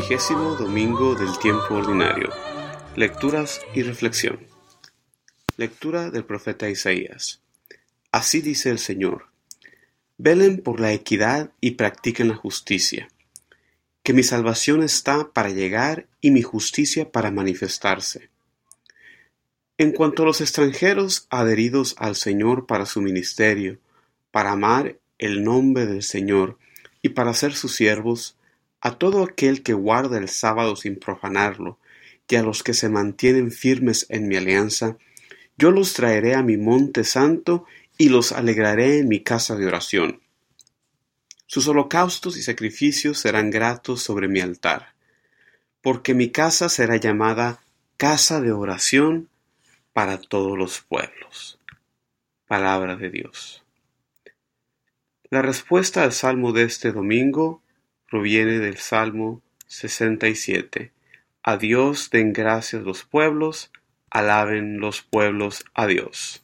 Vigésimo domingo del tiempo ordinario. Lecturas y reflexión. Lectura del profeta Isaías. Así dice el Señor. Velen por la equidad y practiquen la justicia. Que mi salvación está para llegar y mi justicia para manifestarse. En cuanto a los extranjeros adheridos al Señor para su ministerio, para amar el nombre del Señor y para ser sus siervos, a todo aquel que guarda el sábado sin profanarlo, y a los que se mantienen firmes en mi alianza, yo los traeré a mi monte santo y los alegraré en mi casa de oración. Sus holocaustos y sacrificios serán gratos sobre mi altar, porque mi casa será llamada casa de oración para todos los pueblos. Palabra de Dios. La respuesta al salmo de este domingo proviene del Salmo 67. A Dios den gracias los pueblos, alaben los pueblos a Dios.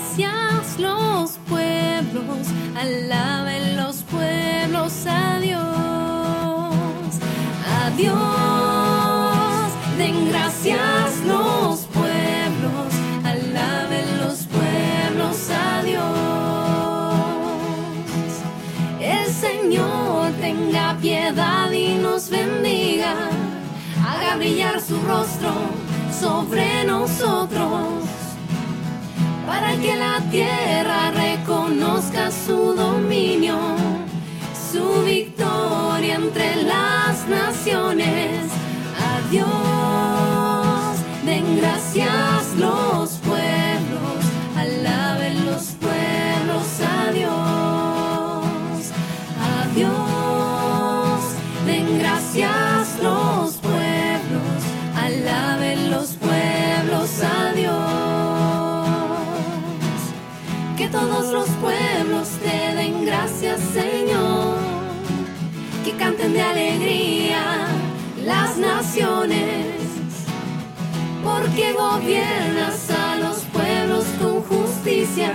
alaben los pueblos a Dios, a Dios, den gracias los pueblos, alaben los pueblos a Dios. El Señor tenga piedad y nos bendiga, haga brillar su rostro sobre nosotros para que la tierra reconozca su dominio, su victoria entre las naciones. Adiós, den gracias Que canten de alegría las naciones, porque gobiernas a los pueblos con justicia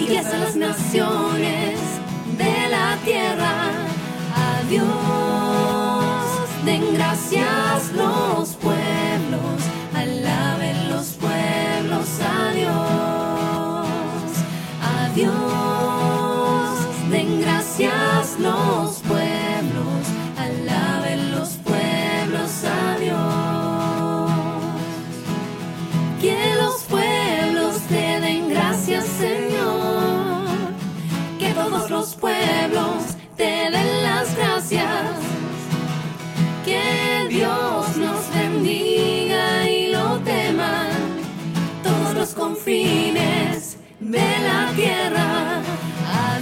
y guías a las naciones de la tierra. A te den las gracias. Que Dios nos bendiga y lo teman todos los confines de la tierra. A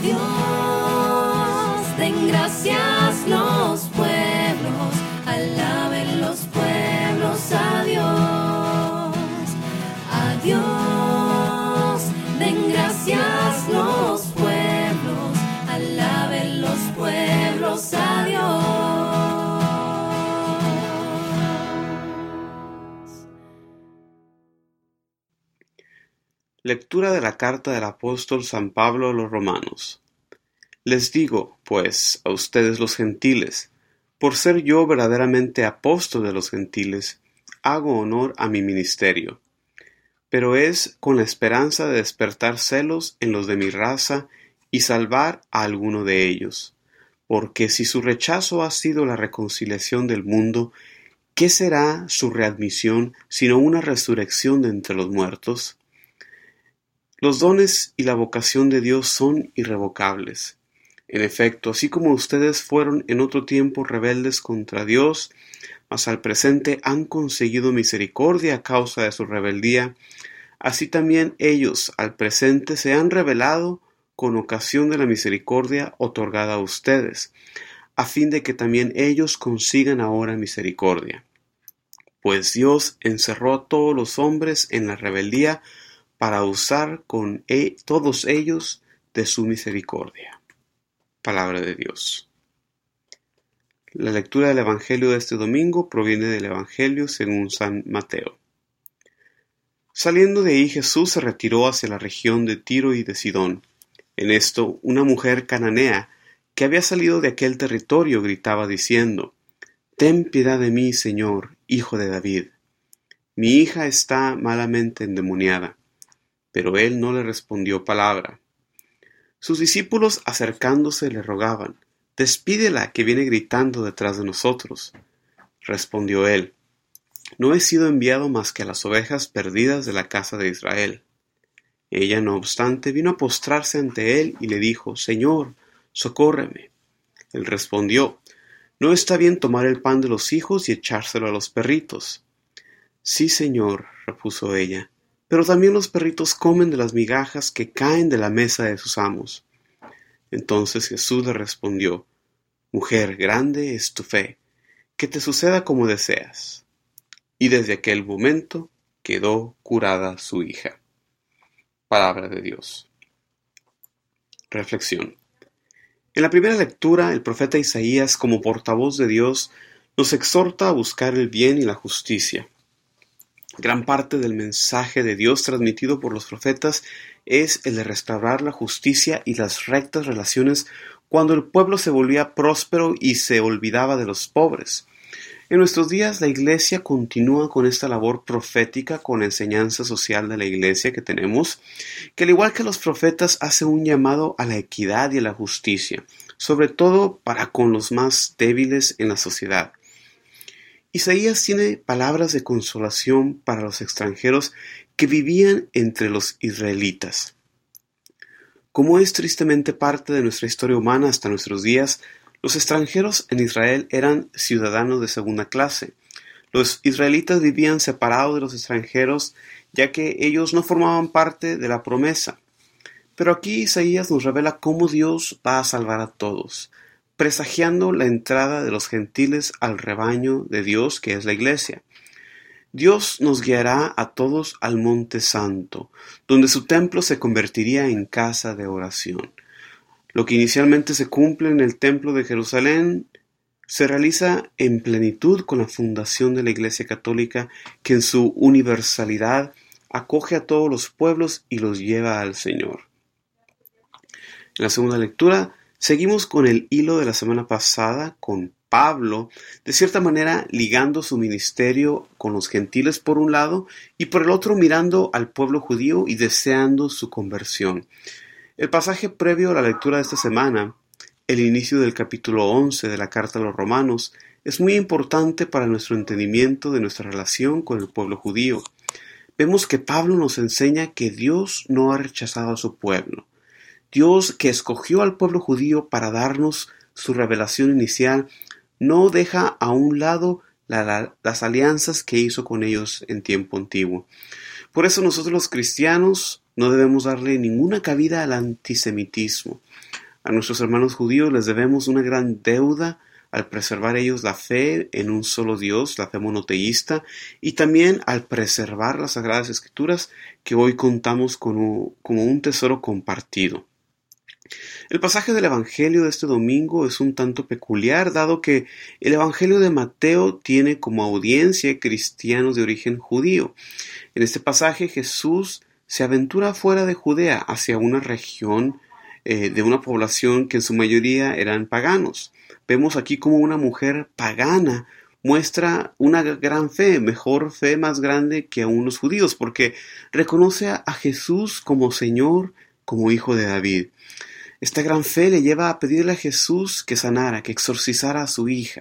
Lectura de la carta del apóstol San Pablo a los romanos. Les digo, pues, a ustedes los gentiles, por ser yo verdaderamente apóstol de los gentiles, hago honor a mi ministerio. Pero es con la esperanza de despertar celos en los de mi raza y salvar a alguno de ellos. Porque si su rechazo ha sido la reconciliación del mundo, ¿qué será su readmisión sino una resurrección de entre los muertos? Los dones y la vocación de Dios son irrevocables. En efecto, así como ustedes fueron en otro tiempo rebeldes contra Dios, mas al presente han conseguido misericordia a causa de su rebeldía, así también ellos al presente se han revelado con ocasión de la misericordia otorgada a ustedes, a fin de que también ellos consigan ahora misericordia. Pues Dios encerró a todos los hombres en la rebeldía para usar con e, todos ellos de su misericordia. Palabra de Dios. La lectura del Evangelio de este domingo proviene del Evangelio según San Mateo. Saliendo de ahí Jesús se retiró hacia la región de Tiro y de Sidón. En esto, una mujer cananea que había salido de aquel territorio gritaba diciendo, Ten piedad de mí, Señor, hijo de David. Mi hija está malamente endemoniada. Pero él no le respondió palabra. Sus discípulos acercándose le rogaban, Despídela, que viene gritando detrás de nosotros. Respondió él, No he sido enviado más que a las ovejas perdidas de la casa de Israel. Ella, no obstante, vino a postrarse ante él y le dijo, Señor, socórreme. Él respondió, No está bien tomar el pan de los hijos y echárselo a los perritos. Sí, Señor, repuso ella, pero también los perritos comen de las migajas que caen de la mesa de sus amos. Entonces Jesús le respondió, Mujer, grande es tu fe, que te suceda como deseas. Y desde aquel momento quedó curada su hija. Palabra de Dios. Reflexión. En la primera lectura, el profeta Isaías, como portavoz de Dios, nos exhorta a buscar el bien y la justicia. Gran parte del mensaje de Dios transmitido por los profetas es el de restaurar la justicia y las rectas relaciones cuando el pueblo se volvía próspero y se olvidaba de los pobres. En nuestros días la Iglesia continúa con esta labor profética con la enseñanza social de la Iglesia que tenemos, que al igual que los profetas hace un llamado a la equidad y a la justicia, sobre todo para con los más débiles en la sociedad. Isaías tiene palabras de consolación para los extranjeros que vivían entre los israelitas. Como es tristemente parte de nuestra historia humana hasta nuestros días, los extranjeros en Israel eran ciudadanos de segunda clase. Los israelitas vivían separados de los extranjeros ya que ellos no formaban parte de la promesa. Pero aquí Isaías nos revela cómo Dios va a salvar a todos presagiando la entrada de los gentiles al rebaño de Dios que es la iglesia. Dios nos guiará a todos al Monte Santo, donde su templo se convertiría en casa de oración. Lo que inicialmente se cumple en el templo de Jerusalén se realiza en plenitud con la fundación de la Iglesia Católica, que en su universalidad acoge a todos los pueblos y los lleva al Señor. En la segunda lectura Seguimos con el hilo de la semana pasada con Pablo, de cierta manera ligando su ministerio con los gentiles por un lado y por el otro mirando al pueblo judío y deseando su conversión. El pasaje previo a la lectura de esta semana, el inicio del capítulo 11 de la carta a los romanos, es muy importante para nuestro entendimiento de nuestra relación con el pueblo judío. Vemos que Pablo nos enseña que Dios no ha rechazado a su pueblo. Dios que escogió al pueblo judío para darnos su revelación inicial, no deja a un lado las alianzas que hizo con ellos en tiempo antiguo. Por eso nosotros los cristianos no debemos darle ninguna cabida al antisemitismo. A nuestros hermanos judíos les debemos una gran deuda al preservar ellos la fe en un solo Dios, la fe monoteísta, y también al preservar las Sagradas Escrituras que hoy contamos como un tesoro compartido. El pasaje del Evangelio de este domingo es un tanto peculiar, dado que el Evangelio de Mateo tiene como audiencia cristianos de origen judío. En este pasaje Jesús se aventura fuera de Judea hacia una región eh, de una población que en su mayoría eran paganos. Vemos aquí como una mujer pagana muestra una gran fe, mejor fe más grande que aún los judíos, porque reconoce a Jesús como Señor, como Hijo de David. Esta gran fe le lleva a pedirle a Jesús que sanara, que exorcizara a su hija.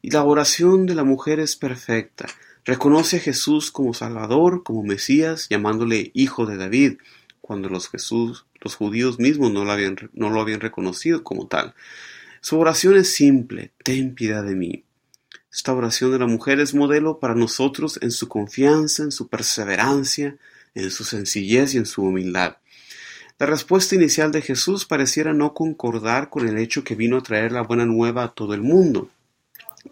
Y la oración de la mujer es perfecta. Reconoce a Jesús como Salvador, como Mesías, llamándole Hijo de David, cuando los judíos mismos no lo habían, no lo habían reconocido como tal. Su oración es simple, ten piedad de mí. Esta oración de la mujer es modelo para nosotros en su confianza, en su perseverancia, en su sencillez y en su humildad. La respuesta inicial de Jesús pareciera no concordar con el hecho que vino a traer la buena nueva a todo el mundo.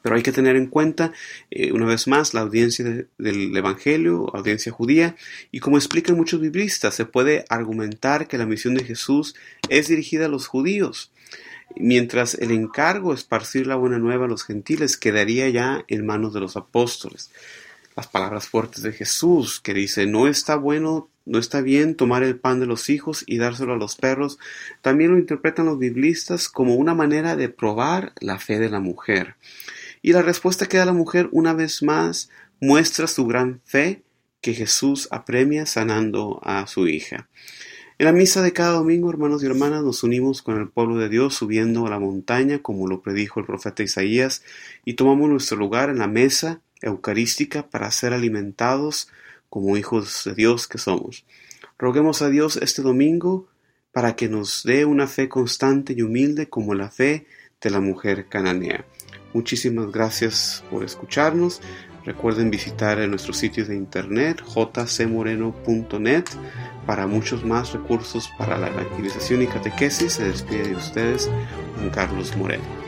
Pero hay que tener en cuenta, eh, una vez más, la audiencia del Evangelio, audiencia judía, y como explican muchos biblistas, se puede argumentar que la misión de Jesús es dirigida a los judíos. mientras el encargo de esparcir la buena nueva a los gentiles quedaría ya en manos de los apóstoles. Las palabras fuertes de Jesús que dice, no está bueno, no está bien tomar el pan de los hijos y dárselo a los perros, también lo interpretan los biblistas como una manera de probar la fe de la mujer. Y la respuesta que da la mujer una vez más muestra su gran fe que Jesús apremia sanando a su hija. En la misa de cada domingo, hermanos y hermanas, nos unimos con el pueblo de Dios subiendo a la montaña, como lo predijo el profeta Isaías, y tomamos nuestro lugar en la mesa eucarística para ser alimentados como hijos de Dios que somos. Roguemos a Dios este domingo para que nos dé una fe constante y humilde como la fe de la mujer cananea. Muchísimas gracias por escucharnos. Recuerden visitar nuestro sitio de internet jcmoreno.net para muchos más recursos para la evangelización y catequesis. Se despide de ustedes Juan Carlos Moreno.